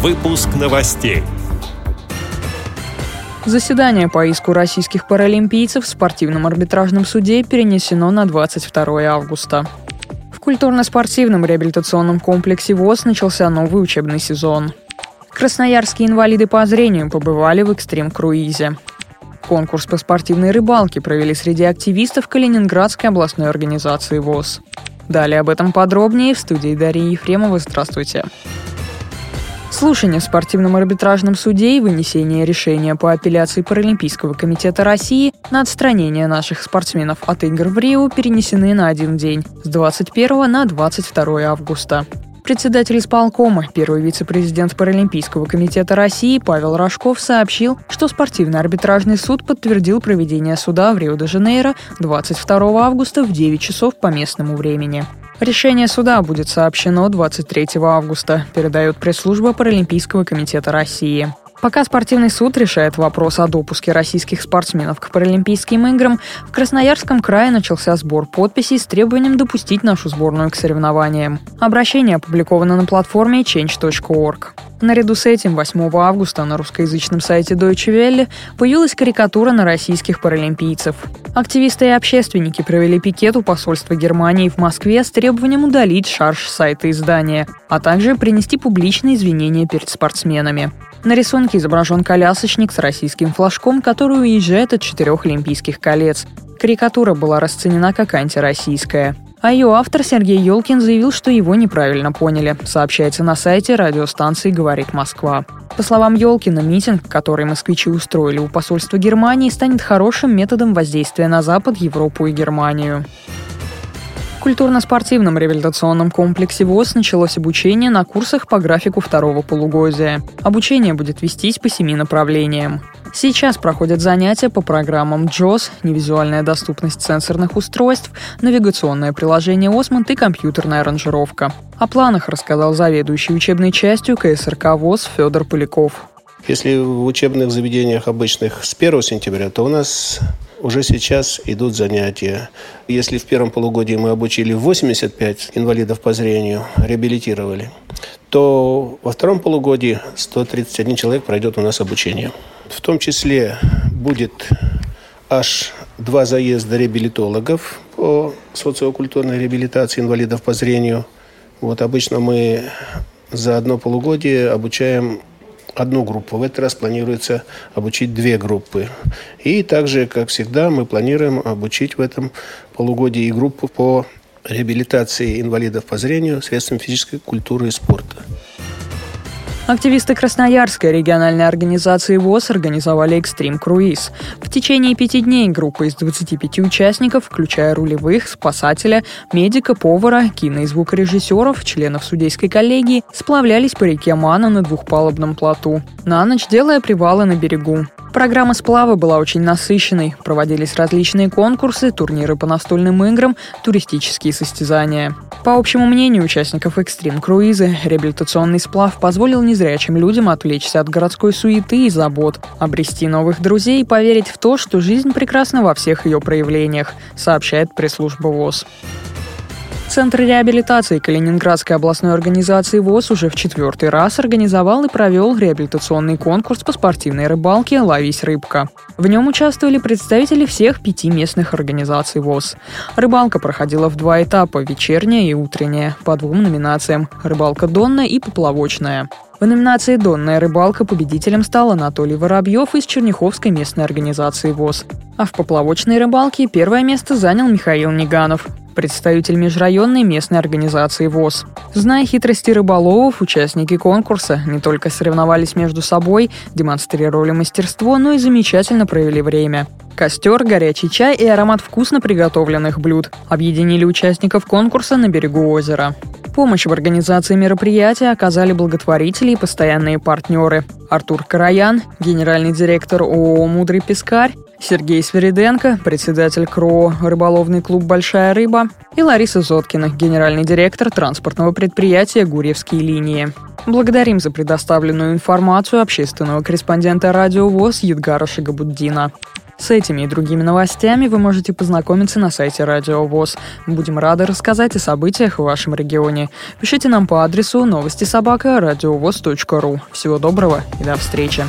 Выпуск новостей. Заседание по иску российских паралимпийцев в спортивном арбитражном суде перенесено на 22 августа. В культурно-спортивном реабилитационном комплексе ВОЗ начался новый учебный сезон. Красноярские инвалиды по зрению побывали в экстрим-круизе. Конкурс по спортивной рыбалке провели среди активистов Калининградской областной организации ВОЗ. Далее об этом подробнее в студии Дарьи Ефремова. Здравствуйте. Слушание в спортивном арбитражном суде и вынесение решения по апелляции Паралимпийского комитета России на отстранение наших спортсменов от игр в Рио перенесены на один день с 21 на 22 августа. Председатель исполкома, первый вице-президент Паралимпийского комитета России Павел Рожков сообщил, что спортивный арбитражный суд подтвердил проведение суда в Рио-де-Жанейро 22 августа в 9 часов по местному времени. Решение суда будет сообщено 23 августа, передает пресс-служба Паралимпийского комитета России. Пока спортивный суд решает вопрос о допуске российских спортсменов к Паралимпийским играм, в Красноярском крае начался сбор подписей с требованием допустить нашу сборную к соревнованиям. Обращение опубликовано на платформе change.org. Наряду с этим 8 августа на русскоязычном сайте Deutsche Welle появилась карикатура на российских паралимпийцев. Активисты и общественники провели пикет у посольства Германии в Москве с требованием удалить шарж сайта издания, а также принести публичные извинения перед спортсменами. На рисунке изображен колясочник с российским флажком, который уезжает от четырех Олимпийских колец. Карикатура была расценена как антироссийская. А ее автор Сергей Елкин заявил, что его неправильно поняли, сообщается на сайте радиостанции «Говорит Москва». По словам Елкина, митинг, который москвичи устроили у посольства Германии, станет хорошим методом воздействия на Запад, Европу и Германию. В культурно-спортивном реабилитационном комплексе ВОЗ началось обучение на курсах по графику второго полугодия. Обучение будет вестись по семи направлениям. Сейчас проходят занятия по программам JOS, невизуальная доступность сенсорных устройств, навигационное приложение «Осмонд» и компьютерная аранжировка. О планах рассказал заведующий учебной частью КСРК ВОЗ Федор Поляков. Если в учебных заведениях обычных с 1 сентября, то у нас уже сейчас идут занятия. Если в первом полугодии мы обучили 85 инвалидов по зрению, реабилитировали, то во втором полугодии 131 человек пройдет у нас обучение. В том числе будет аж два заезда реабилитологов по социокультурной реабилитации инвалидов по зрению. Вот обычно мы за одно полугодие обучаем одну группу. В этот раз планируется обучить две группы. И также, как всегда, мы планируем обучить в этом полугодии и группу по реабилитации инвалидов по зрению средством физической культуры и спорта. Активисты Красноярской региональной организации ВОЗ организовали экстрим-круиз. В течение пяти дней группа из 25 участников, включая рулевых, спасателя, медика, повара, кино- и звукорежиссеров, членов судейской коллегии, сплавлялись по реке Мана на двухпалубном плоту, на ночь делая привалы на берегу. Программа сплава была очень насыщенной. Проводились различные конкурсы, турниры по настольным играм, туристические состязания. По общему мнению участников экстрим-круиза, реабилитационный сплав позволил незрячим людям отвлечься от городской суеты и забот, обрести новых друзей и поверить в то, что жизнь прекрасна во всех ее проявлениях, сообщает пресс-служба ВОЗ. Центр реабилитации Калининградской областной организации ВОЗ уже в четвертый раз организовал и провел реабилитационный конкурс по спортивной рыбалке «Ловись рыбка». В нем участвовали представители всех пяти местных организаций ВОЗ. Рыбалка проходила в два этапа – вечерняя и утренняя, по двум номинациям – рыбалка донная и поплавочная. В номинации «Донная рыбалка» победителем стал Анатолий Воробьев из Черняховской местной организации ВОЗ. А в поплавочной рыбалке первое место занял Михаил Неганов представитель межрайонной местной организации ВОЗ. Зная хитрости рыболовов, участники конкурса не только соревновались между собой, демонстрировали мастерство, но и замечательно провели время. Костер, горячий чай и аромат вкусно приготовленных блюд объединили участников конкурса на берегу озера. Помощь в организации мероприятия оказали благотворители и постоянные партнеры. Артур Караян, генеральный директор ООО «Мудрый пескарь», Сергей Свериденко, председатель КРО «Рыболовный клуб «Большая рыба» и Лариса Зоткина, генеральный директор транспортного предприятия «Гурьевские линии». Благодарим за предоставленную информацию общественного корреспондента Радио ВОЗ Едгара Шигабуддина. С этими и другими новостями вы можете познакомиться на сайте Радио ВОЗ. Будем рады рассказать о событиях в вашем регионе. Пишите нам по адресу новости собака ру. Всего доброго и до встречи.